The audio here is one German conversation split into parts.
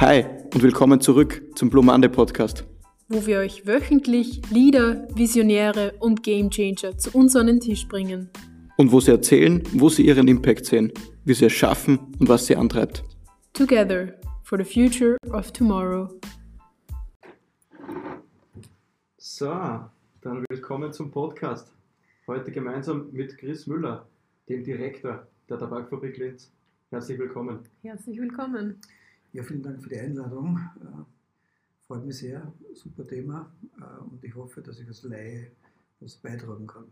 Hi und willkommen zurück zum Blue Monday Podcast. wo wir euch wöchentlich Leader, Visionäre und Gamechanger zu uns an den Tisch bringen. Und wo sie erzählen, wo sie ihren Impact sehen, wie sie es schaffen und was sie antreibt. Together for the future of tomorrow. So, dann willkommen zum Podcast. Heute gemeinsam mit Chris Müller, dem Direktor der Tabakfabrik Linz. Herzlich willkommen. Herzlich willkommen. Ja, vielen Dank für die Einladung. Äh, freut mich sehr, super Thema äh, und ich hoffe, dass ich als Laie was beitragen kann.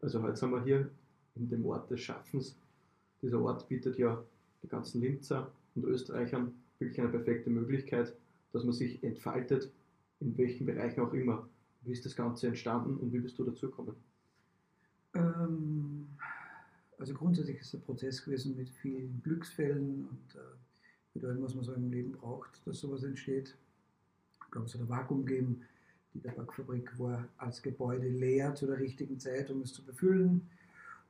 Also heute sind wir hier in dem Ort des Schaffens. Dieser Ort bietet ja den ganzen Linzer und Österreichern wirklich eine perfekte Möglichkeit, dass man sich entfaltet, in welchen Bereichen auch immer. Wie ist das Ganze entstanden und wie bist du dazu gekommen? Ähm, also grundsätzlich ist es ein Prozess gewesen mit vielen Glücksfällen und äh, mit allem, was man so im Leben braucht, dass sowas entsteht. Ich glaube, es hat ein Vakuum gegeben. Die Tabakfabrik war als Gebäude leer zu der richtigen Zeit, um es zu befüllen.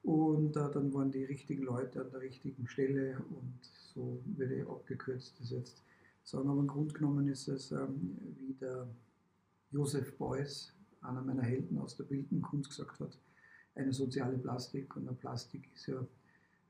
Und äh, dann waren die richtigen Leute an der richtigen Stelle und so würde ich abgekürzt das jetzt sagen. Aber im Grunde genommen ist es, ähm, wie der Josef Beuys, einer meiner Helden aus der bildenden gesagt hat, eine soziale Plastik. Und eine Plastik ist ja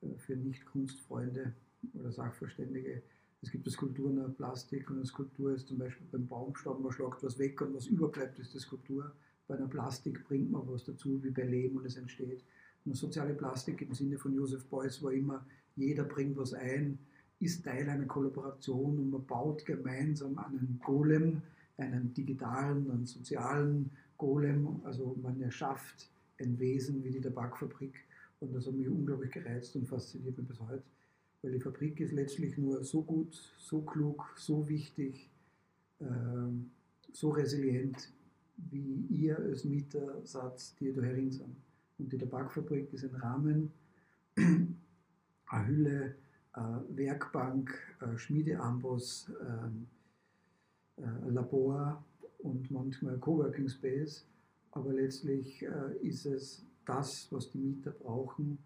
äh, für Nicht-Kunstfreunde oder Sachverständige es gibt eine Skulptur der Plastik und eine Skulptur ist zum Beispiel beim Baumstamm, man schlagt was weg und was überbleibt, ist die Skulptur. Bei einer Plastik bringt man was dazu, wie bei Lehm und es entsteht. Eine soziale Plastik im Sinne von Josef Beuys war immer, jeder bringt was ein, ist Teil einer Kollaboration und man baut gemeinsam einen Golem, einen digitalen, einen sozialen Golem. Also man erschafft ein Wesen wie die Tabakfabrik und das hat mich unglaublich gereizt und fasziniert mich bis heute weil die Fabrik ist letztlich nur so gut, so klug, so wichtig, ähm, so resilient, wie ihr als Mieter seid, die da herin sind. Und die Tabakfabrik ist ein Rahmen, eine Hülle, eine Werkbank, ein Schmiedeamboss, ähm, ein Labor und manchmal ein Coworking Space. Aber letztlich äh, ist es das, was die Mieter brauchen,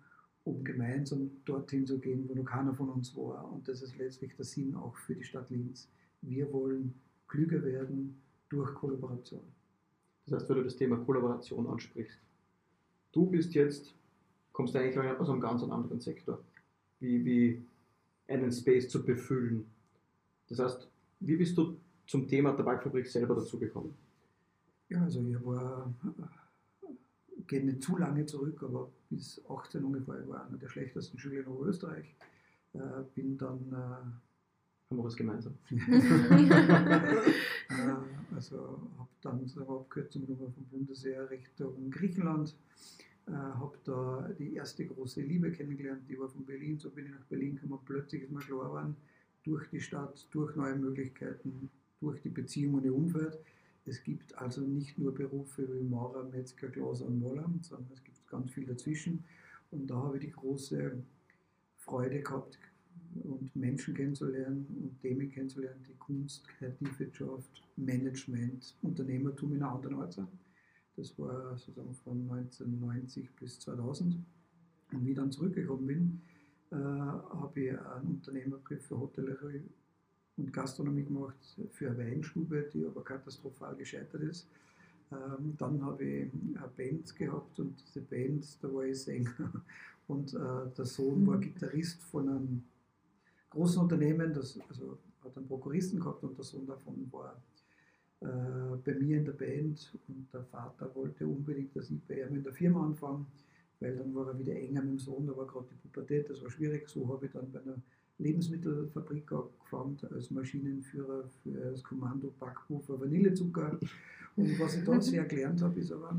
um gemeinsam dorthin zu gehen, wo noch keiner von uns war. Und das ist letztlich der Sinn auch für die Stadt Linz. Wir wollen klüger werden durch Kollaboration. Das heißt, wenn du das Thema Kollaboration ansprichst, du bist jetzt, kommst eigentlich aus einem ganz anderen Sektor, wie, wie einen Space zu befüllen. Das heißt, wie bist du zum Thema Tabakfabrik selber dazugekommen? Ja, also ich war geht nicht zu lange zurück, aber bis 18 ungefähr, ich war einer der schlechtesten Schüler in Oberösterreich. Äh, bin dann. Äh, Haben wir was gemeinsam? äh, also habe dann so eine Abkürzung vom Bundesheer Richtung Griechenland. Äh, habe da die erste große Liebe kennengelernt, die war von Berlin. So bin ich nach Berlin gekommen. Plötzlich ist mir klar geworden, durch die Stadt, durch neue Möglichkeiten, durch die Beziehungen im Umfeld, es gibt also nicht nur Berufe wie Maurer, Metzger, Glaser und Moller, sondern es gibt ganz viel dazwischen. Und da habe ich die große Freude gehabt, und Menschen kennenzulernen und Themen kennenzulernen, die Kunst, Kreativwirtschaft, Management, Unternehmertum in einer anderen Art sind. Das war sozusagen von 1990 bis 2000. Und wie ich dann zurückgekommen bin, äh, habe ich einen Unternehmerbrief für Hotellerie und Gastronomie gemacht für eine Weinstube, die aber katastrophal gescheitert ist. Ähm, dann habe ich eine Band gehabt und diese Band, da war ich Sänger. Und äh, der Sohn war mhm. Gitarrist von einem großen Unternehmen, das also hat einen Prokuristen gehabt und der Sohn davon war äh, bei mir in der Band und der Vater wollte unbedingt, dass ich bei ihm in der Firma anfange, weil dann war er wieder enger mit dem Sohn, da war gerade die Pubertät, das war schwierig. So habe ich dann bei einer Lebensmittelfabrik angefangen als Maschinenführer für das Kommando Backpuffer Vanillezucker. Und was ich da sehr gelernt habe, ist aber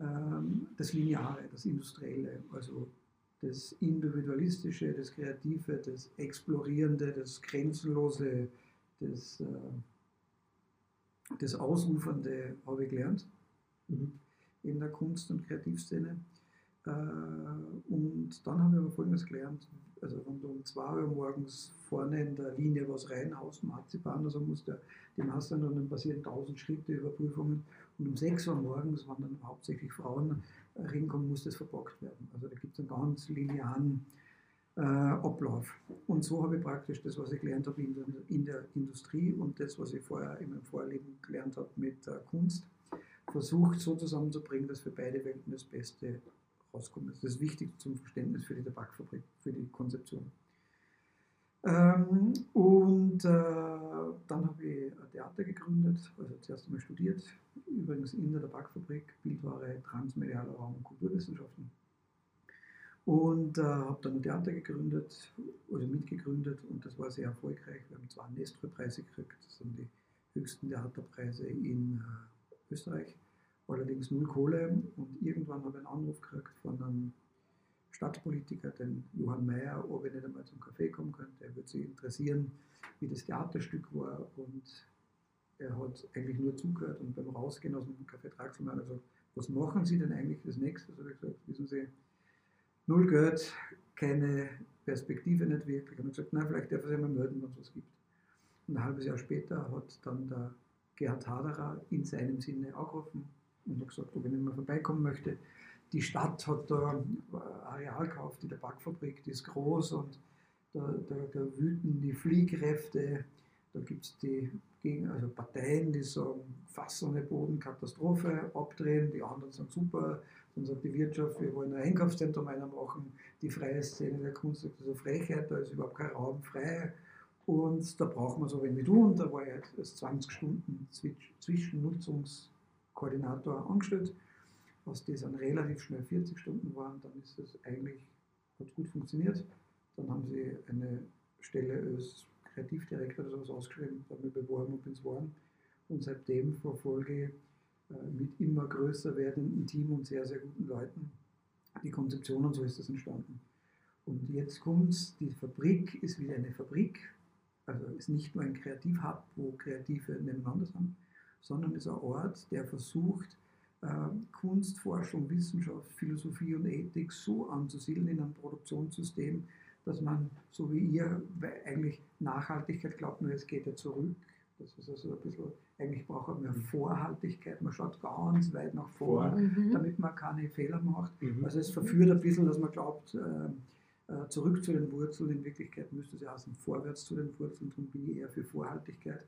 ähm, das Lineare, das Industrielle, also das Individualistische, das Kreative, das Explorierende, das Grenzenlose, das, äh, das Ausufernde habe ich gelernt mhm. in der Kunst- und Kreativszene. Äh, und dann habe ich aber Folgendes gelernt, also wenn du um 2 Uhr morgens vorne in der Linie was reinhaust, Marzipan, also muss der, die Masse und dann passieren 1000 Schritte Überprüfungen und um 6 Uhr morgens, wenn dann hauptsächlich Frauen reinkommen, muss das verpackt werden. Also da gibt es einen ganz linearen äh, Ablauf. Und so habe ich praktisch das, was ich gelernt habe in der, in der Industrie und das, was ich vorher in meinem Vorleben gelernt habe mit äh, Kunst, versucht so zusammenzubringen, dass für beide Welten das Beste rauskommt. Das ist wichtig zum Verständnis für die Tabakfabrik, für die Konzeption. Ähm, und äh, dann habe ich ein Theater gegründet, also zuerst einmal studiert, übrigens in der Tabakfabrik, Bildware, Transmedialer Raum und Kulturwissenschaften. Und äh, habe dann ein Theater gegründet oder mitgegründet und das war sehr erfolgreich. Wir haben zwei Nestroy-Preise gekriegt, das sind die höchsten Theaterpreise in äh, Österreich, allerdings null Kohle. Und irgendwann habe ich einen Anruf gekriegt von einem Stadtpolitiker, den Johann Mayer, ob ich nicht einmal zum Café kommen könnte. Er würde sich interessieren, wie das Theaterstück war. Und er hat eigentlich nur zugehört und beim Rausgehen aus dem Café Traxelmann hat er gesagt, was machen Sie denn eigentlich das nächste? So habe ich gesagt, wissen Sie, null Geld, keine Perspektive nicht wirklich. Und ich gesagt, nein, vielleicht darf er sich mal melden, wenn es was gibt. Und ein halbes Jahr später hat dann der Gerhard Haderer in seinem Sinne angerufen und hat gesagt, ob ich nicht mehr vorbeikommen möchte die Stadt hat da Areal gekauft, die Tabakfabrik, die ist groß und da, da, da wüten die Fliehkräfte, da gibt es die also Parteien, die sagen, Fass ohne Boden, Katastrophe, abdrehen, die anderen sagen super, dann sagt die Wirtschaft, wir wollen ein Einkaufszentrum einer machen, die freie Szene der Kunst sagt, das ist eine Frechheit, da ist überhaupt kein Raum frei. Und da brauchen wir so wenig wie du und da war halt als 20 Stunden Zwischennutzungskoordinator angestellt was das dann relativ schnell 40 Stunden waren, dann ist das eigentlich, hat gut funktioniert. Dann haben sie eine Stelle als Kreativdirektor oder sowas ausgeschrieben, habe ich beworben und bin es geworden. Und seitdem verfolge ich äh, mit immer größer werdendem Team und sehr, sehr guten Leuten die Konzeption und so ist das entstanden. Und jetzt kommt die Fabrik ist wieder eine Fabrik, also ist nicht nur ein Kreativhub, wo Kreative nebeneinander sind, sondern ist ein Ort, der versucht, ähm, Kunst, Forschung, Wissenschaft, Philosophie und Ethik so anzusiedeln in einem Produktionssystem, dass man, so wie ihr, eigentlich Nachhaltigkeit glaubt, nur es geht ja zurück. Das ist also ein bisschen, eigentlich braucht man mehr Vorhaltigkeit, man schaut ganz weit nach vorne, mhm. damit man keine Fehler macht. Mhm. Also es verführt ein bisschen, dass man glaubt, äh, äh, zurück zu den Wurzeln, in Wirklichkeit müsste es ja heißen, vorwärts zu den Wurzeln, darum bin ich eher für Vorhaltigkeit.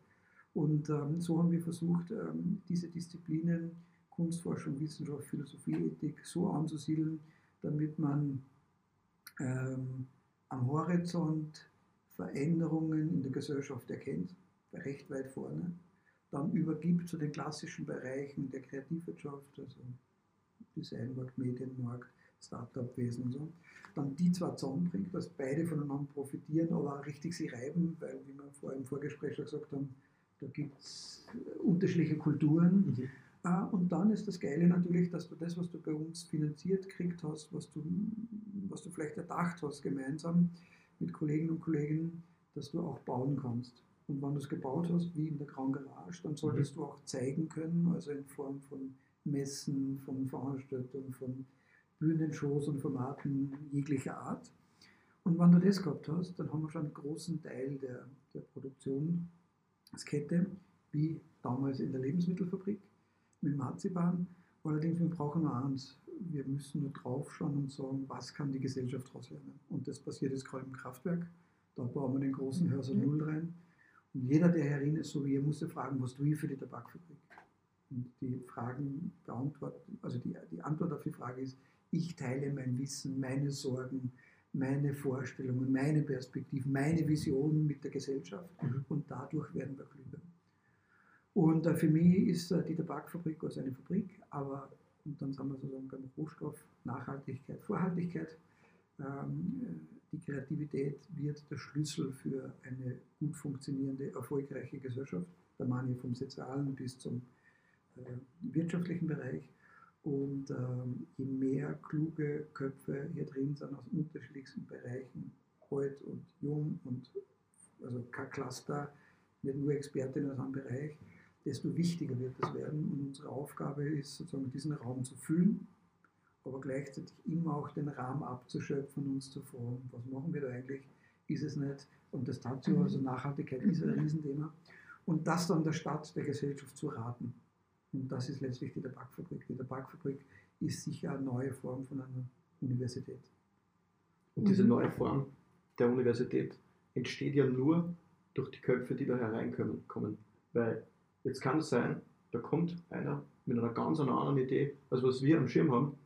Und ähm, so haben wir versucht, ähm, diese Disziplinen Kunstforschung, Wissenschaft, Philosophie, Ethik so anzusiedeln, damit man ähm, am Horizont Veränderungen in der Gesellschaft erkennt, recht weit vorne, dann übergibt zu den klassischen Bereichen der Kreativwirtschaft, also Designmarkt, Medienmarkt, Startup-Wesen und so, dann die zwar zusammenbringt, dass beide voneinander profitieren, aber richtig sie reiben, weil, wie wir vorher im Vorgespräch schon gesagt haben, da gibt es unterschiedliche Kulturen. Mhm. Ah, und dann ist das Geile natürlich, dass du das, was du bei uns finanziert gekriegt hast, was du, was du vielleicht erdacht hast gemeinsam mit Kollegen und Kollegen, dass du auch bauen kannst. Und wenn du es gebaut hast, wie in der Grand Garage, dann solltest mhm. du auch zeigen können, also in Form von Messen, von Veranstaltungen, von Bühnenshows und Formaten jeglicher Art. Und wenn du das gehabt hast, dann haben wir schon einen großen Teil der, der Produktionskette, wie damals in der Lebensmittelfabrik mit Marzipan. Allerdings, wir brauchen nur eins. Wir müssen nur draufschauen und sagen, was kann die Gesellschaft daraus lernen. Und das passiert jetzt gerade im Kraftwerk. Da bauen wir den großen Hörser mhm. Null rein. Und jeder, der herin ist, so wie ihr, muss ja fragen, was tue ich für die Tabakfabrik? Und die Fragen beantworten, also die, die Antwort auf die Frage ist, ich teile mein Wissen, meine Sorgen, meine Vorstellungen, meine Perspektiven, meine Visionen mit der Gesellschaft mhm. und dadurch werden wir klüger. Und äh, für mich ist äh, die Tabakfabrik also eine Fabrik, aber und dann sind wir sozusagen beim Rohstoff, Nachhaltigkeit, Vorhaltigkeit. Ähm, die Kreativität wird der Schlüssel für eine gut funktionierende, erfolgreiche Gesellschaft. Da meine ich vom sozialen bis zum äh, wirtschaftlichen Bereich. Und ähm, je mehr kluge Köpfe hier drin sind aus unterschiedlichsten Bereichen, alt und jung und also kein Cluster, nicht nur Expertinnen aus einem Bereich, desto wichtiger wird es werden. Und unsere Aufgabe ist sozusagen diesen Raum zu füllen, aber gleichzeitig immer auch den Rahmen abzuschöpfen und uns zu fragen, was machen wir da eigentlich? Ist es nicht? Und das Tatio, also Nachhaltigkeit ist ein Riesenthema. Und das dann der Stadt, der Gesellschaft zu raten. Und das ist letztlich die Tabakfabrik. Die Tabakfabrik ist sicher eine neue Form von einer Universität. Und diese Mhm. neue Form der Universität entsteht ja nur durch die Köpfe, die da hereinkommen. Kommen. Weil jetzt kann es sein, da kommt einer mit einer ganz anderen Idee, als was wir am Schirm haben,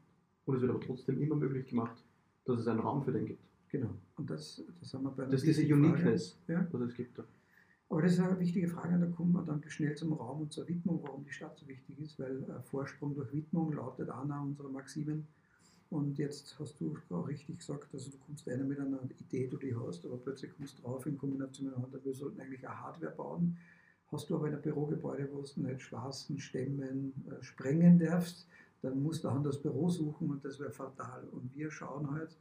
und es wird aber trotzdem immer möglich gemacht, dass es einen Raum für den gibt. Genau. Und das, das haben wir bei einer Das ist diese. Uniqueness, Ja. was es gibt da. Aber das ist eine wichtige Frage und da kommen wir dann schnell zum Raum und zur Widmung, warum die Stadt so wichtig ist, weil äh, Vorsprung durch Widmung lautet einer unserer Maximen. Und jetzt hast du auch richtig gesagt, also du kommst einer mit einer Idee, die du die hast, aber plötzlich kommst du drauf in Kombination mit einer anderen, wir sollten eigentlich eine Hardware bauen. Hast du aber in einem Bürogebäude, wo du nicht schwarzen Stämmen äh, sprengen darfst, dann musst du ein anderes Büro suchen und das wäre fatal. Und wir schauen halt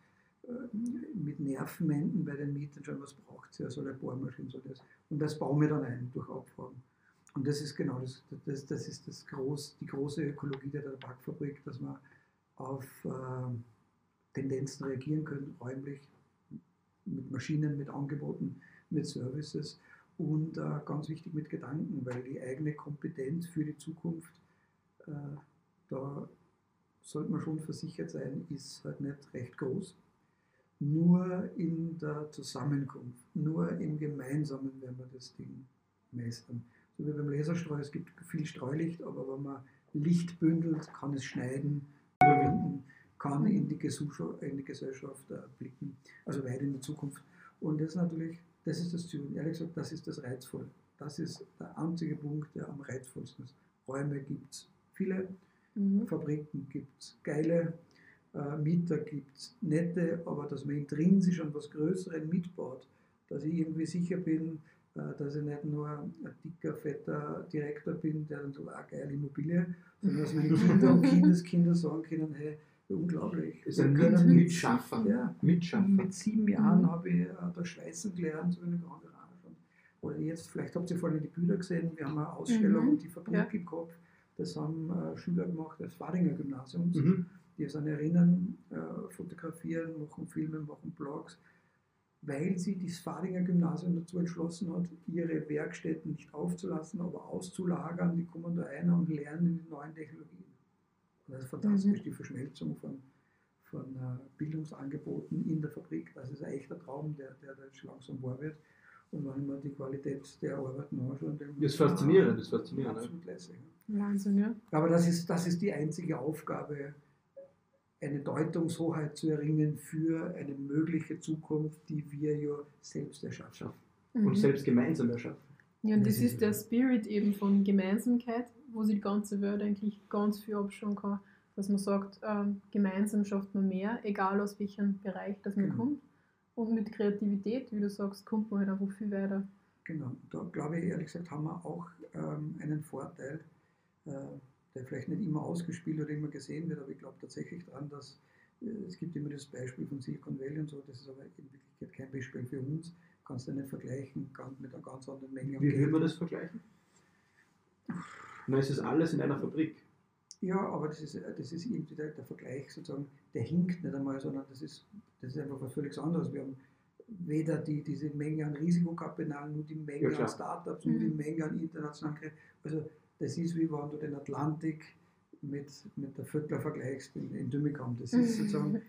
mit Nervenmenden bei den Mietern was braucht sie, eine Bohrmaschine, soll das. Und das bauen wir dann ein durch Abfragen. Und das ist genau das, das, das ist das groß, die große Ökologie der Tabakfabrik, dass wir auf äh, Tendenzen reagieren können, räumlich, mit Maschinen, mit Angeboten, mit Services und äh, ganz wichtig mit Gedanken, weil die eigene Kompetenz für die Zukunft, äh, da sollte man schon versichert sein, ist halt nicht recht groß. Nur in der Zusammenkunft, nur im Gemeinsamen werden wir das Ding meistern. So wie beim Laserstrahl, es gibt viel Streulicht, aber wenn man Licht bündelt, kann es schneiden, überwinden, kann in die, Gesellschaft, in die Gesellschaft äh, blicken, also weit in die Zukunft. Und das ist natürlich, das ist das Ziel. Und ehrlich gesagt, das ist das Reizvolle. Das ist der einzige Punkt, der am reizvollsten ist. Räume gibt es viele, Mhm. Fabriken gibt es geile, Mieter gibt es nette, aber dass man intrinsisch an was Größeren mitbaut, dass ich irgendwie sicher bin, äh, dass ich nicht nur ein dicker, fetter Direktor bin, der dann so eine geile Immobilie, sondern dass meine Kinder und Kindeskinder sagen können, hey, unglaublich. Ist wir ein können Mit- mit- Mitschaffer. Ja, Mitschaffer. mit sieben Jahren Mhm. habe ich äh, das Schweißen gelernt, eine Grand Verona schon. Oder jetzt, vielleicht habt ihr vorhin die Bilder gesehen, wir haben eine Ausstellung Mhm. und die Fabrik Ja. im Kopf. Das haben äh, Schüler gemacht des Fadinger Gymnasiums, Mhm. Die sich erinnern, äh, fotografieren, machen Filme, machen Blogs, weil sie das Fadinger Gymnasium dazu entschlossen hat, ihre Werkstätten nicht aufzulassen, aber auszulagern. Die kommen da ein und lernen die neuen Technologien. Und das ist fantastisch, Mhm. die Verschmelzung von, von äh, Bildungsangeboten in der Fabrik. Das ist ein echter Traum, der, der da jetzt langsam wahr wird. Und wenn mir die Qualität der Arbeiten anschaue, dann Das ist faszinierend, das ist faszinierend, Absolut lässig. Wahnsinn, ja. Aber das ist, das ist die einzige Aufgabe, eine Deutungshoheit zu erringen für eine mögliche Zukunft, die wir ja selbst erschaffen. Und Mhm. selbst gemeinsam erschaffen. Ja, und das ist der. Spirit eben von Gemeinsamkeit, wo sich die ganze Welt eigentlich ganz viel abschauen kann. Dass man sagt, ähm, gemeinsam schafft man mehr, egal aus welchem Bereich das man Genau. kommt. Und mit Kreativität, wie du sagst, kommt man halt einfach viel weiter. Genau, da glaube ich ehrlich gesagt, haben wir auch ähm, einen Vorteil, äh, der vielleicht nicht immer ausgespielt oder immer gesehen wird, aber ich glaube tatsächlich daran, dass äh, es gibt immer das Beispiel von Silicon Valley und so, das ist aber in Wirklichkeit kein Beispiel für uns, kannst du nicht vergleichen mit einer ganz anderen Menge an Wie würde man das vergleichen? Na, es ist alles in einer Fabrik. Ja, aber das ist, das ist irgendwie der, der Vergleich sozusagen, der hinkt nicht einmal, sondern das ist, das ist einfach was völlig anderes. Wir haben weder die, diese Menge an Risikokapital, nur die Menge Ja, an Startups, nur die Mhm. Menge an internationalen Krediten. Also das ist wie wenn du den Atlantik mit, mit der Vöckler vergleichst in, in Dümigam. Das ist sozusagen,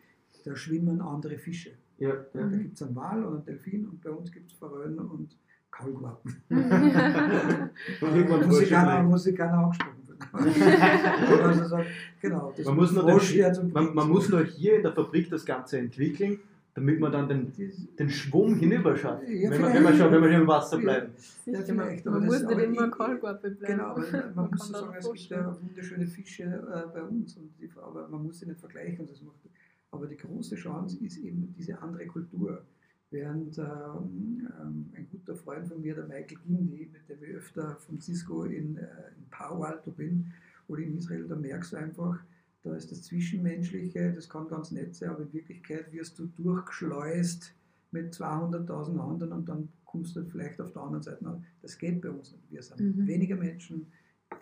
da schwimmen andere Fische. Ja, Da, da gibt es einen Wal und einen Delfin und bei uns gibt es Forellen und Kaulquappen. Und muss, ich keiner, Frosch muss ich keiner angesprochen werden. also genau, das Man muss, nur Frosch zum man, man muss nur hier in der Fabrik das Ganze entwickeln, damit man dann den, den Schwung hinüber schafft. Ja, wenn, man, wenn, man schon, wenn man schon im Wasser Ja. bleiben. Ja, Sicher, man, man muss nicht immer Kahlgurte bleiben. Genau, man, Man muss kann so sagen, es gibt ja wunderschöne Fische äh, bei uns, und die, aber man muss sie nicht vergleichen. Und das macht, aber die große Chance ist eben diese andere Kultur. Während ähm, ähm, ein guter Freund von mir, der Michael Gindi, mit dem ich öfter von Cisco in, äh, in Palo Alto bin oder in Israel, da merkst du einfach, da ist das Zwischenmenschliche, das kann ganz nett sein, aber in Wirklichkeit wirst du durchgeschleust mit 200.000 anderen und dann kommst du vielleicht auf der anderen Seite an. Das geht bei uns nicht. Wir sind Mhm. weniger Menschen,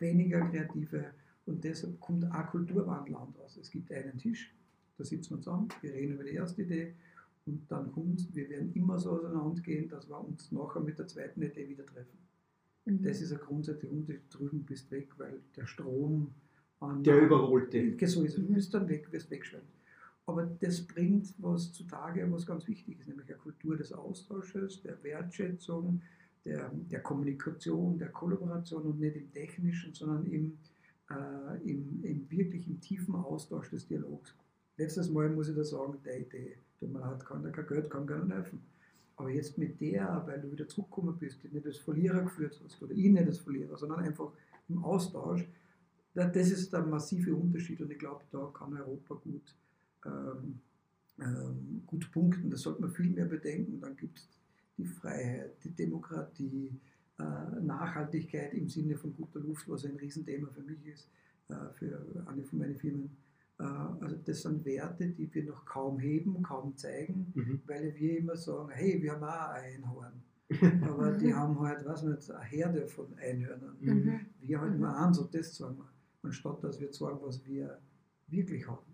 weniger Kreative und deshalb kommt auch Kulturwandel anders. Es gibt einen Tisch, da sitzen wir zusammen, wir reden über die erste Idee und dann kommt, wir werden immer so auseinandergehen, dass wir uns nachher mit der zweiten Idee wieder treffen. Mhm. Das ist ein grundsätzlicher Unterschied. Drüben bist weg, weil der Strom an. Der. Ja, So ist es. Du bist dann weg, wirst wegschwemmt. Aber das bringt was zutage, was ganz wichtig ist, nämlich eine Kultur des Austausches, der Wertschätzung, der, der Kommunikation, der Kollaboration und nicht im technischen, sondern im, äh, im, im wirklich im tiefen Austausch des Dialogs. Letztes Mal muss ich da sagen, die Idee, tut mir leid, kann da kein Geld, kann gar nicht helfen. Aber jetzt mit der, weil du wieder zurückgekommen bist, die nicht als Verlierer geführt hast, oder ich nicht als Verlierer, sondern einfach im Austausch, das ist der massive Unterschied und ich glaube, da kann Europa gut, ähm, ähm, gut punkten. Das sollte man viel mehr bedenken. Dann gibt es die Freiheit, die Demokratie, äh, Nachhaltigkeit im Sinne von guter Luft, was ein Riesenthema für mich ist, äh, für eine von meinen Firmen. Äh, also das sind Werte, die wir noch kaum heben, kaum zeigen, mhm. weil wir immer sagen, hey, wir haben auch ein Einhorn. Aber die haben halt, was nicht, eine Herde von Einhörnern. Mhm. Wir halt immer eins und das sagen wir, anstatt dass wir sagen, was wir wirklich haben.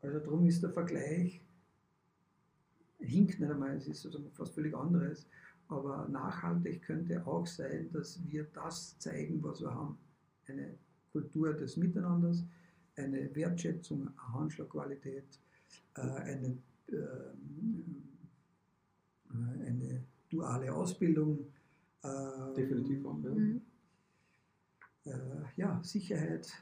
Also darum ist der Vergleich, hinkt nicht einmal, es ist also fast völlig anderes, aber nachhaltig könnte auch sein, dass wir das zeigen, was wir haben. Eine Kultur des Miteinanders, eine Wertschätzung, eine Handschlagqualität, äh, eine, ähm, äh, eine duale Ausbildung. Definitiv auch, ja. Mhm. Äh, ja, Sicherheit,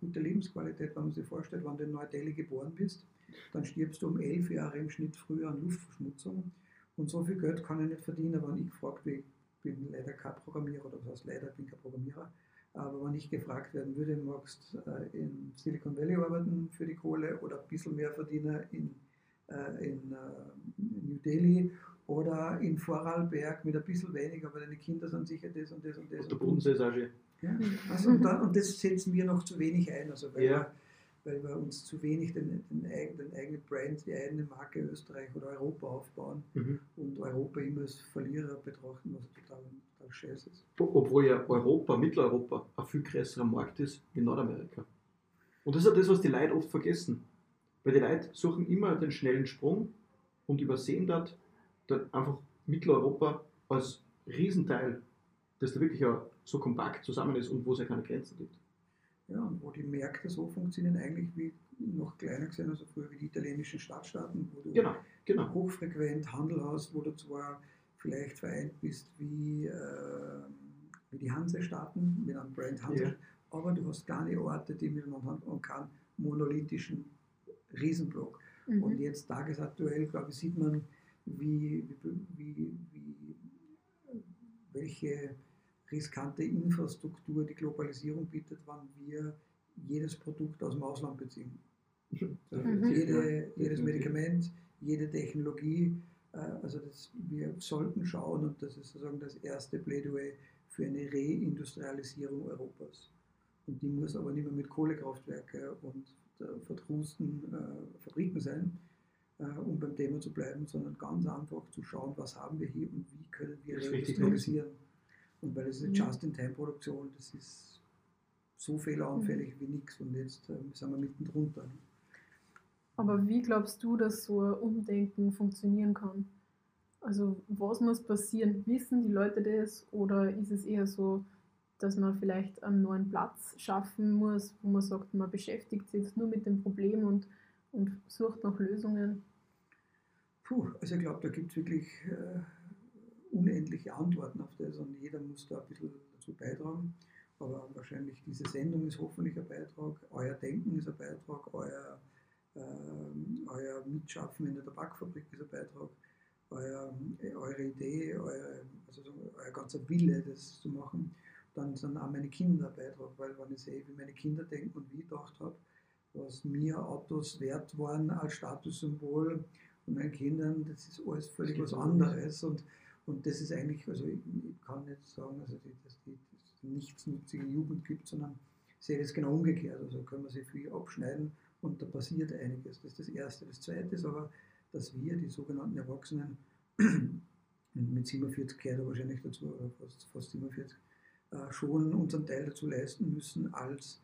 gute Lebensqualität, wenn man sich vorstellt, wenn du in Neu-Delhi geboren bist, dann stirbst du um elf Jahre im Schnitt früher an Luftverschmutzung. Und so viel Geld kann ich nicht verdienen, wenn ich gefragt bin, ich bin leider kein Programmierer oder was heißt leider, ich bin kein Programmierer, aber wenn ich gefragt werden würde, magst du äh, in Silicon Valley arbeiten für die Kohle oder ein bisschen mehr verdienen in, äh, in, äh, New Delhi oder in Vorarlberg mit ein bisschen weniger, aber deine Kinder sind sicher das und das und das. Und der Bodensee ist auch schön. Ja, also und, da, und, das setzen wir noch zu wenig ein, also weil, ja. wir, weil wir uns zu wenig den, den, den, eigenen Brand, die eigene Marke Österreich oder Europa aufbauen mhm. und Europa immer als Verlierer betrachten, was total total scheiße ist. Obwohl ja Europa, Mitteleuropa, ein viel größerer Markt ist wie Nordamerika. Und das ist ja das, was die Leute oft vergessen. Weil die Leute suchen immer den schnellen Sprung und übersehen dort, dort einfach Mitteleuropa als Riesenteil, das da wirklich ja so kompakt zusammen ist und wo es ja keine Grenzen gibt. Ja, und wo die Märkte so funktionieren, eigentlich wie noch kleiner gesehen, also früher wie die italienischen Stadtstaaten, wo du genau, genau. hochfrequent Handel hast, wo du zwar vielleicht vereint bist wie, äh, wie die Hansestaaten mit einem Brand Hanse, ja. aber du hast keine Orte, die miteinander handeln und keinen monolithischen Riesenblock. Mhm. Und jetzt tagesaktuell, glaube ich, sieht man, wie, wie, wie, welche riskante Infrastruktur die Globalisierung bietet, wann wir jedes Produkt aus dem Ausland beziehen. Mhm. Jede, jedes Medikament, jede Technologie äh, also das, wir sollten schauen, und das ist sozusagen das erste Plädoyer für eine Reindustrialisierung Europas. Und die muss aber nicht mehr mit Kohlekraftwerken und verdrusten äh, Fabriken sein, äh, um beim Thema zu bleiben, sondern ganz einfach zu schauen, was haben wir hier und wie können wir reindustrialisieren. Und weil es eine mhm. Just-in-Time-Produktion, das ist so fehleranfällig mhm. wie nichts und jetzt äh, sind wir mitten drunter. Aber wie glaubst du, dass so ein Umdenken funktionieren kann? Also was muss passieren? Wissen die Leute das oder ist es eher so, dass man vielleicht einen neuen Platz schaffen muss, wo man sagt, man beschäftigt sich jetzt nur mit dem Problem und, und sucht nach Lösungen? Puh, also ich glaube, da gibt es wirklich äh, unendliche Antworten auf das und jeder muss da ein bisschen dazu beitragen. Aber wahrscheinlich diese Sendung ist hoffentlich ein Beitrag, euer Denken ist ein Beitrag, euer ähm, euer Mitschaffen in der Tabakfabrik ist ein Beitrag, euer, eure Idee, eure, also euer ganzer Wille, das zu machen. Dann sind auch meine Kinder ein Beitrag, weil wenn ich sehe, wie meine Kinder denken und wie ich gedacht habe, was mir Autos wert waren als Statussymbol und meinen Kindern, das ist alles völlig was anderes. Und, und das ist eigentlich, also ich, kann nicht sagen, also die, dass die dass nichtsnutzige Jugend gibt, sondern sehe das genau umgekehrt. Also können wir sich viel abschneiden und da passiert einiges. Das ist das Erste. Das Zweite ist aber, dass wir, die sogenannten Erwachsenen, mit 47 gehört wahrscheinlich dazu, oder fast, fast 47, äh, schon unseren Teil dazu leisten müssen, als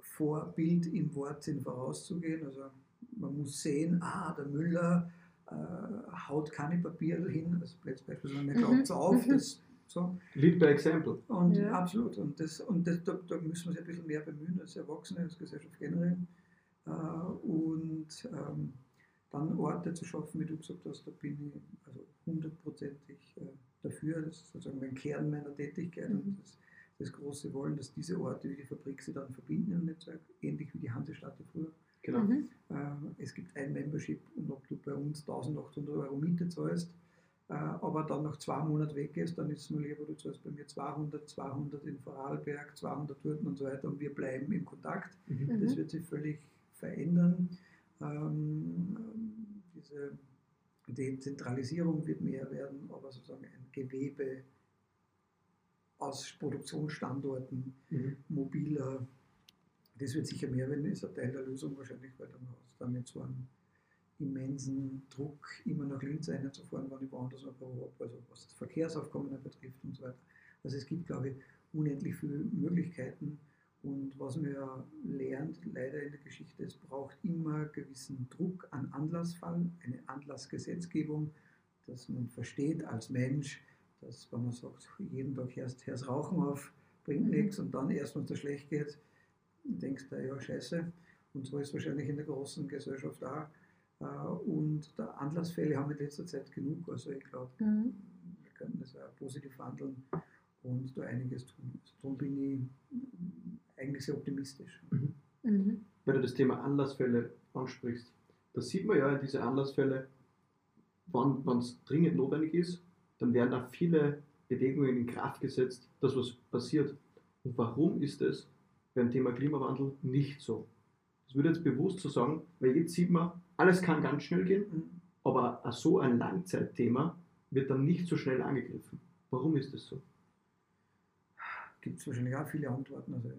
Vorbild im Wortsinn vorauszugehen. Also man muss sehen, ah, der Müller äh, haut keine Papiere hin, also beispielsweise, er glaubt es auf, das so. Lead by example. Und ja. absolut. Und, das, und das, da, da, müssen wir uns ein bisschen mehr bemühen als Erwachsene, als Gesellschaft generell, Äh, und ähm, dann Orte zu schaffen, wie du gesagt hast, da bin ich also hundertprozentig äh, dafür. Das ist sozusagen mein Kern meiner Tätigkeit Mhm. und das, das große Wollen, dass diese Orte wie die Fabrik sie dann verbinden im Netzwerk, ähnlich wie die Hansestadt früher. Genau. Mhm. Ähm, Es gibt ein Membership und ob du bei uns 1800 Euro Miete zahlst, äh, aber dann nach zwei Monaten weggehst, dann ist es nur lieber, du zahlst bei mir 200, 200 in Vorarlberg, 200 dort und so weiter und wir bleiben in Kontakt. Mhm. Das Mhm. wird sich völlig verändern. Ähm, diese Dezentralisierung wird mehr werden, aber sozusagen ein Gewebe aus Produktionsstandorten, Mhm. mobiler, das wird sicher mehr werden, ist ein Teil der Lösung wahrscheinlich, weil dann hast du nicht so einen immensen Druck, immer nach Linz reinzufahren, wenn ich woanders ein Büro habe, also was das Verkehrsaufkommen betrifft und so weiter. Also es gibt, glaube ich, unendlich viele Möglichkeiten und was man ja lernt, leider in der Geschichte, es braucht immer gewissen Druck an Anlassfall, eine Anlassgesetzgebung, dass man versteht als Mensch, dass wenn man sagt, jeden Tag hörst, hörst Rauchen auf, bringt Mhm. nichts und dann erst, wenn es schlecht geht, denkst du, ja, scheiße. Und so ist es wahrscheinlich in der großen Gesellschaft auch. Äh, Und der Anlassfälle haben wir in letzter Zeit genug. Also ich glaube, Mhm. wir könnten das auch positiv handeln und da einiges tun. Also darum bin ich eigentlich sehr optimistisch. Mhm. Wenn du das Thema Anlassfälle ansprichst, da sieht man ja diese Anlassfälle, wann es dringend notwendig ist, dann werden da viele Bewegungen in Kraft gesetzt, dass was passiert. Und warum ist es beim Thema Klimawandel nicht so? Das würde jetzt bewusst so sagen, weil jetzt sieht man, alles kann ganz schnell gehen, Mhm. aber so ein Langzeitthema wird dann nicht so schnell angegriffen. Warum ist das so? Gibt es wahrscheinlich auch viele Antworten. Also,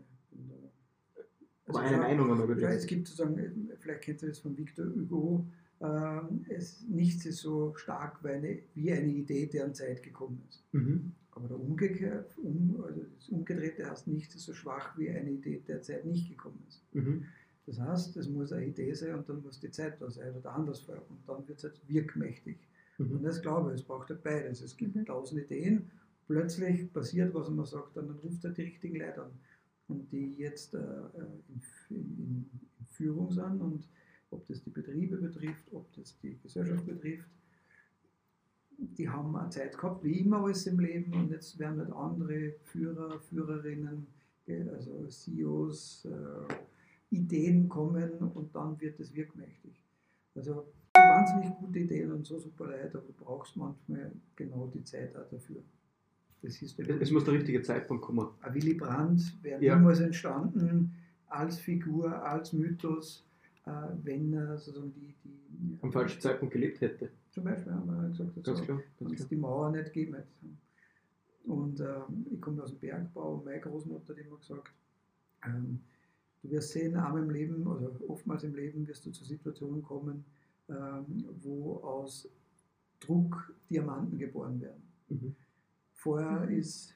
also eine Meinung einmal würde Ja, es gibt sozusagen, vielleicht kennt ihr das von Victor Hugo, ähm, es, nichts ist so stark wie eine, wie eine Idee, deren Zeit gekommen ist. Mhm. Aber der umgekehrt, um, also das Umgedrehte heißt, nichts ist so schwach wie eine Idee, der Zeit nicht gekommen ist. Mhm. Das heißt, es muss eine Idee sein und dann muss die Zeit da sein oder der Andersfall und dann wird es halt wirkmächtig. Und Mhm. das glaube ich, es braucht halt beides. Es gibt Mhm. tausend Ideen, plötzlich passiert was und man sagt, dann, dann ruft er die richtigen Leute an. Und die jetzt äh, in, in, in Führung sind und ob das die Betriebe betrifft, ob das die Gesellschaft betrifft, die haben eine Zeit gehabt, wie immer alles im Leben und jetzt werden halt andere Führer, Führerinnen, also CEOs, äh, Ideen kommen und dann wird es wirkmächtig. Also wahnsinnig gute Ideen und so super Leute, aber du brauchst manchmal genau die Zeit auch dafür. Das ist der Es muss der richtige Zeitpunkt kommen. Ein Willy Brandt wäre Ja. niemals entstanden als Figur, als Mythos, äh, wenn er sozusagen die, die Am falschen Zeitpunkt gelebt hätte. Zum Beispiel haben wir gesagt, Ganz also, klar. wenn Ganz es die Mauer nicht gegeben hätte. Und ähm, ich komme aus dem Bergbau und meine Großmutter hat immer gesagt, ähm, du wirst sehen, einmal im Leben oder oftmals im Leben wirst du zu Situationen kommen, ähm, wo aus Druck Diamanten geboren werden. Mhm. Vorher ist,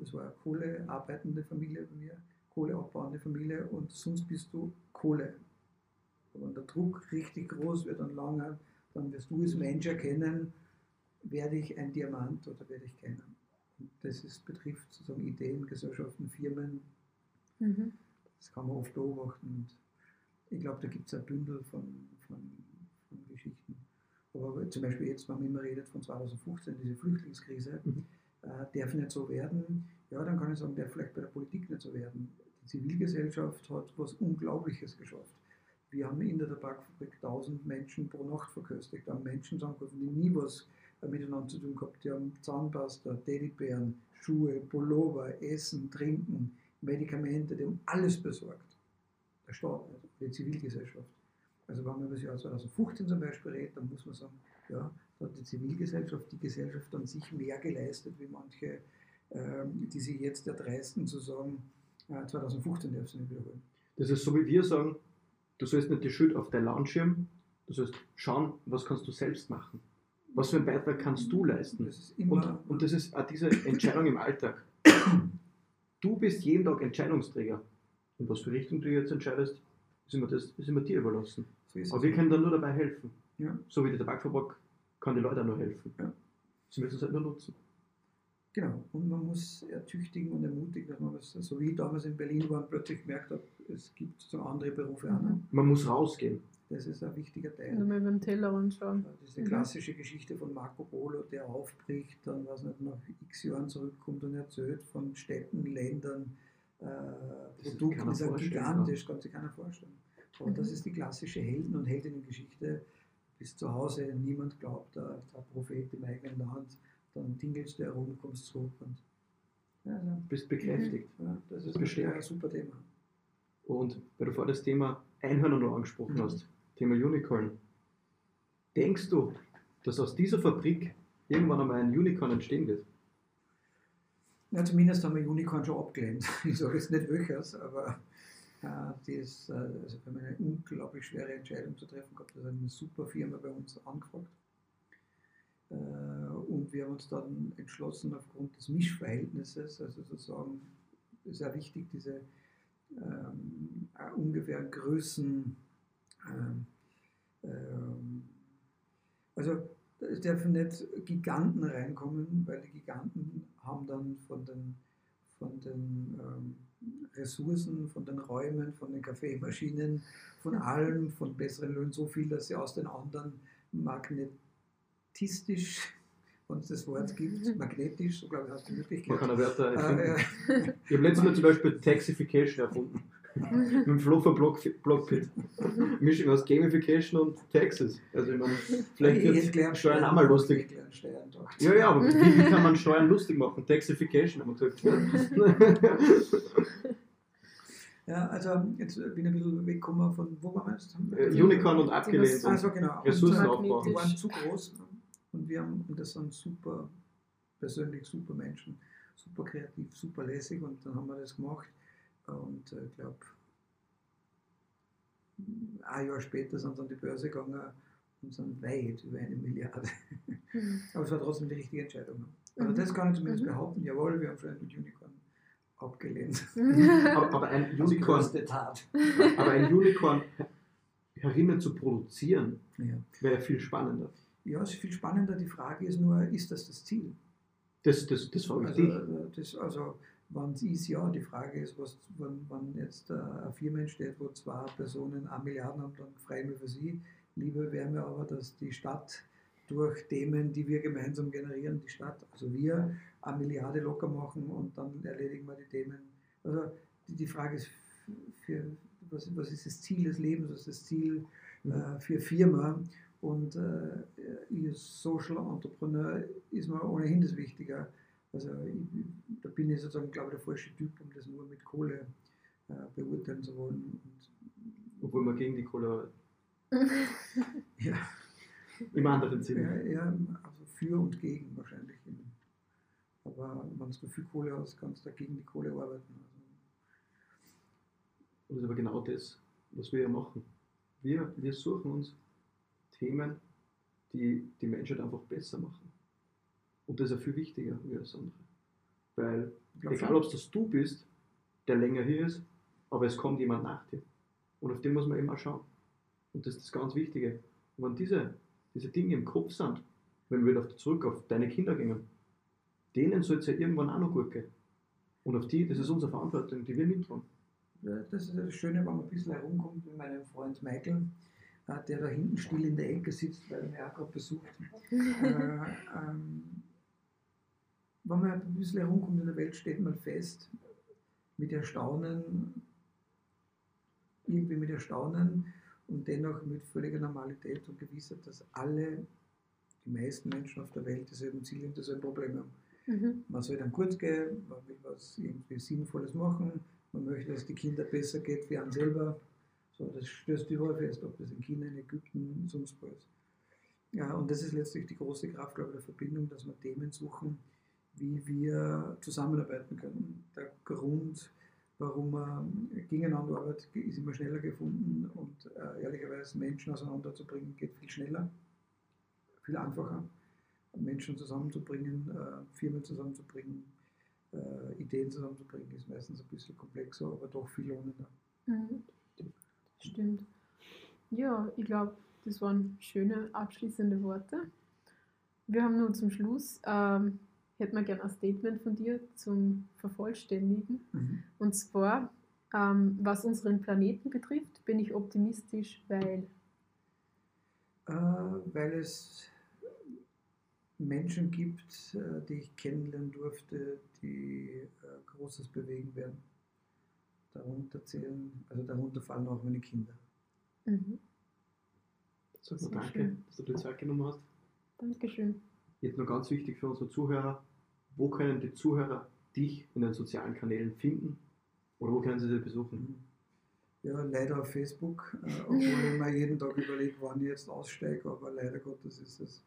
das war eine kohlearbeitende Familie bei mir, kohleabbauende Familie und sonst bist du Kohle. Aber wenn der Druck richtig groß wird und lange, dann wirst du als Mensch erkennen, werde ich ein Diamant oder werde ich keiner. Und das ist, betrifft sozusagen Ideen, Gesellschaften, Firmen, Mhm. das kann man oft beobachten. Und ich glaube, da gibt es ein Bündel von, von, von Geschichten. Aber zum Beispiel jetzt, wenn man immer redet von 2015, diese Flüchtlingskrise, Mhm. äh, darf nicht so werden. Ja, dann kann ich sagen, darf vielleicht bei der Politik nicht so werden. Die Zivilgesellschaft hat was Unglaubliches geschafft. Wir haben in der Tabakfabrik 1000 Menschen pro Nacht verköstigt. Da haben Menschen zusammengekommen, die nie was äh, miteinander zu tun gehabt. Die haben Zahnpasta, Teddybären, Schuhe, Pullover, Essen, Trinken, Medikamente, die haben alles besorgt. Der Staat nicht, die Zivilgesellschaft. Also wenn man über das Jahr 2015 zum Beispiel redet, dann muss man sagen, ja, da hat die Zivilgesellschaft, die Gesellschaft an sich mehr geleistet, wie manche, ähm, die sich jetzt erdreisten zu sagen, äh, 2015 darf sie nicht wiederholen. Das ist so wie wir sagen, du sollst nicht die Schuld auf dein Land schirmen, du sollst schauen, was kannst du selbst machen. Was für einen Beitrag kannst du leisten? Das Und, und das ist auch diese Entscheidung im Alltag. Du bist jeden Tag Entscheidungsträger. In was für Richtung du jetzt entscheidest, ist immer, das, ist immer dir überlassen. so Aber wir können da nur dabei helfen. Ja. So wie die Tabakfabrik kann die Leute auch nur helfen. Ja. Sie müssen es halt nur nutzen. Genau, und man muss ertüchtigen und ermutigen, dass man was, so wie ich damals in Berlin war und plötzlich gemerkt habe, es gibt so andere Berufe auch. Mhm. Man muss rausgehen. Das ist ein wichtiger Teil. Und mal über den Tellerrand schauen. Diese klassische Geschichte von Marco Polo, der aufbricht, dann was nicht nach x Jahren zurückkommt und erzählt von Städten, Ländern, äh, Produkten, keiner ist gigantisch, kann sich keiner vorstellen. Aber Mhm. das ist die klassische Helden- und Heldinnengeschichte. Bis zu Hause, niemand glaubt, der, der Prophet im eigenen Land, dann tingelst du herum, kommst zurück und ja, also, Bist bekräftigt. ja, das ist Bestärkt. ein super Thema. Und weil du vorher das Thema Einhörner noch angesprochen Mhm. hast, Thema Unicorn. Denkst du, dass aus dieser Fabrik irgendwann einmal ein Unicorn entstehen wird? Ja, zumindest haben wir Unicorn schon abgelehnt. Ich sage jetzt nicht welches, aber äh, das, äh, also wir haben eine unglaublich schwere Entscheidung zu treffen gehabt. Das hat eine super Firma bei uns angefragt. Äh, und wir haben uns dann entschlossen, aufgrund des Mischverhältnisses, also sozusagen, ist ja wichtig, diese ähm, äh, ungefähr Größen, ähm, ähm, also es dürfen nicht Giganten reinkommen, weil die Giganten haben dann von den, von den ähm, Ressourcen, von den Räumen, von den Kaffeemaschinen, von allem, von besseren Löhnen so viel, dass sie aus den anderen magnetistisch, wenn es das Wort gibt, magnetisch, so glaube ich, heißt die Man Möglichkeit. kann eine Wörter erfinden. Äh, äh, Ich habe letztes Mal zum Beispiel Taxification erfunden. Mit dem Fluffer Block, Blockpit. Mischung aus Gamification und Taxes. Also ich meine, vielleicht wird gelernt, Steuern auch mal lustig. Steuern. Ja, ja, aber wie, wie kann man Steuern lustig machen? Taxification haben wir gesagt. Ja, also jetzt bin ich ein bisschen weggekommen von, wo waren wir jetzt? Äh, Unicorn und abgelehnt. Ah, so genau. Ressourcenaufbau. Die waren zu groß und wir haben, und das sind super, persönlich super Menschen, super kreativ, super lässig und dann haben wir das gemacht und ich äh, glaube, ein Jahr später sind sie an die Börse gegangen und sind weit über eine Milliarde. Aber es war trotzdem die richtige Entscheidung. Aber Mhm. das kann ich zumindest Mhm. behaupten, jawohl, wir haben schon mit Unicorn abgelehnt. aber, ein Als Unicorn, Tat. aber ein Unicorn herinnen zu produzieren, Ja. wäre viel spannender. Ja, es ist viel spannender. Die Frage ist nur, ist das das Ziel? Das, das, das ich Also, äh, das, also wann es ist, ja, die Frage ist, was, wenn, wenn jetzt äh, eine Firma entsteht, wo zwei Personen eine Milliarden haben, dann freue ich mich für sie. Lieber wäre mir aber, dass die Stadt durch Themen, die wir gemeinsam generieren, die Stadt, also wir, eine Milliarde locker machen und dann erledigen wir die Themen. Also die, die Frage ist, für, was, was ist das Ziel des Lebens, was ist das Ziel äh, für Firma? Und äh, ihr Social Entrepreneur ist mir ohnehin das Wichtige. Also ich, da bin ich sozusagen, glaube ich, der falsche Typ, um das nur mit Kohle äh, beurteilen zu wollen. Und, Obwohl man gegen die Kohle ja, im anderen ja, Sinne. ja, also für und gegen wahrscheinlich. Aber wenn du viel Kohle hast, kannst du gegen die Kohle arbeiten. Und das ist aber genau das, was wir ja machen. Wir, wir suchen uns Themen, die die Menschheit einfach besser machen. Und das ist ja viel wichtiger wie alles andere. Weil, glaub egal ob es das du bist, der länger hier ist, aber es kommt jemand nach dir. Und auf den muss man eben auch schauen. Und das ist das ganz Wichtige. Und wenn diese, diese Dinge im Kopf sind, wenn wir wieder zurück auf deine Kinder gehen, denen soll es ja irgendwann auch noch gut gehen. Und auf die, das ist unsere Verantwortung, die wir mittragen. Ja, Das ist ja das Schöne, wenn man ein bisschen herumkommt mit meinem Freund Michael, der da hinten still in der Ecke sitzt, weil er gerade besucht. äh, ähm, wenn man ein bisschen herumkommt in der Welt, steht man fest, mit Erstaunen, irgendwie mit Erstaunen und dennoch mit völliger Normalität und Gewissheit, dass alle, die meisten Menschen auf der Welt dieselben Ziele und dieselben Probleme haben. Mhm. Man soll dann kurz gehen, man will was irgendwie Sinnvolles machen, man möchte, dass die Kinder besser geht wie an selber. So, das stößt überall fest, ob das in China, in Ägypten, sonst wo ist. Ja, und das ist letztlich die große Kraft, glaube ich, der Verbindung, dass wir Themen suchen, wie wir zusammenarbeiten können. Der Grund, warum man gegeneinander arbeitet, ist immer schneller gefunden und äh, ehrlicherweise Menschen auseinanderzubringen geht viel schneller, viel einfacher. Menschen zusammenzubringen, äh, Firmen zusammenzubringen, äh, Ideen zusammenzubringen, ist meistens ein bisschen komplexer, aber doch viel lohnender. Mhm. Stimmt. Ja, ich glaube, das waren schöne abschließende Worte. Wir haben nur zum Schluss, ähm, hätten wir gerne ein Statement von dir zum Vervollständigen. Und zwar, Ähm, was unseren Planeten betrifft, bin ich optimistisch, weil äh, weil es Menschen gibt, äh, die ich kennenlernen durfte, die äh, Großes bewegen werden. Darunter zählen, also darunter fallen auch meine Kinder. mhm. Sehr mal danke, schön. dass du dir Zeit genommen hast. Dankeschön. Jetzt noch ganz wichtig für unsere Zuhörer, wo können die Zuhörer dich in den sozialen Kanälen finden oder wo können sie sie besuchen? Ja, leider auf Facebook, äh, obwohl ich mir jeden Tag überlege, wann ich jetzt aussteige, aber leider Gottes ist es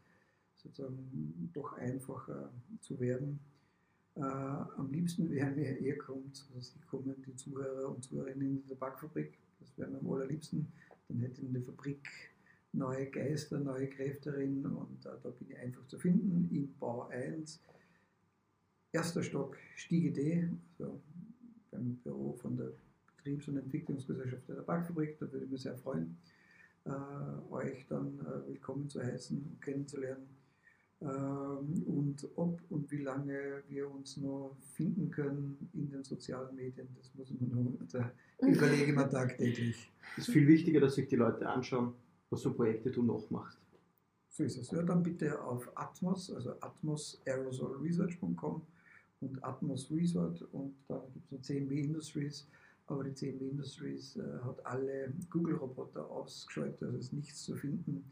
sozusagen doch einfacher zu werden. Äh, am liebsten wäre mir, ihr kommt, also Sie kommen, die Zuhörer und Zuhörerinnen in die Tabakfabrik, das wäre mir am allerliebsten. Dann hätte der Fabrik neue Geister, neue Kräfte drin und äh, da bin ich einfach zu finden im Bau 1. Erster Stock, Stiege D, also beim Büro von der Betriebs- und Entwicklungsgesellschaft der Tabakfabrik. Da würde ich mich sehr freuen, äh, euch dann äh, willkommen zu heißen und kennenzulernen. Ähm, und ob und wie lange wir uns noch finden können in den sozialen Medien, das muss man noch, da überlege ich mir tagtäglich. Es ist viel wichtiger, dass sich die Leute anschauen, was für Projekte du noch machst. So ist es. Ja, dann bitte auf Atmos, also atmosaerosolresearch.com und Atmos Resort und dann gibt es noch CMB Industries, aber die CMB Industries äh, hat alle Google-Roboter ausgeschaltet, also ist nichts zu finden,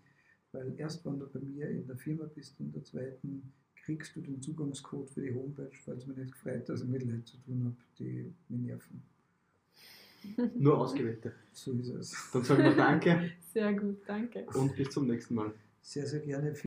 weil erst wenn du bei mir in der Firma bist, in der zweiten, kriegst du den Zugangscode für die Homepage, falls mir nicht gefreut, dass ich mit Leuten zu tun habe, die mich nerven. Nur Ausgewählte. So ist es. Dann sagen wir Danke Sehr gut, danke. und bis zum nächsten Mal. Sehr, sehr gerne.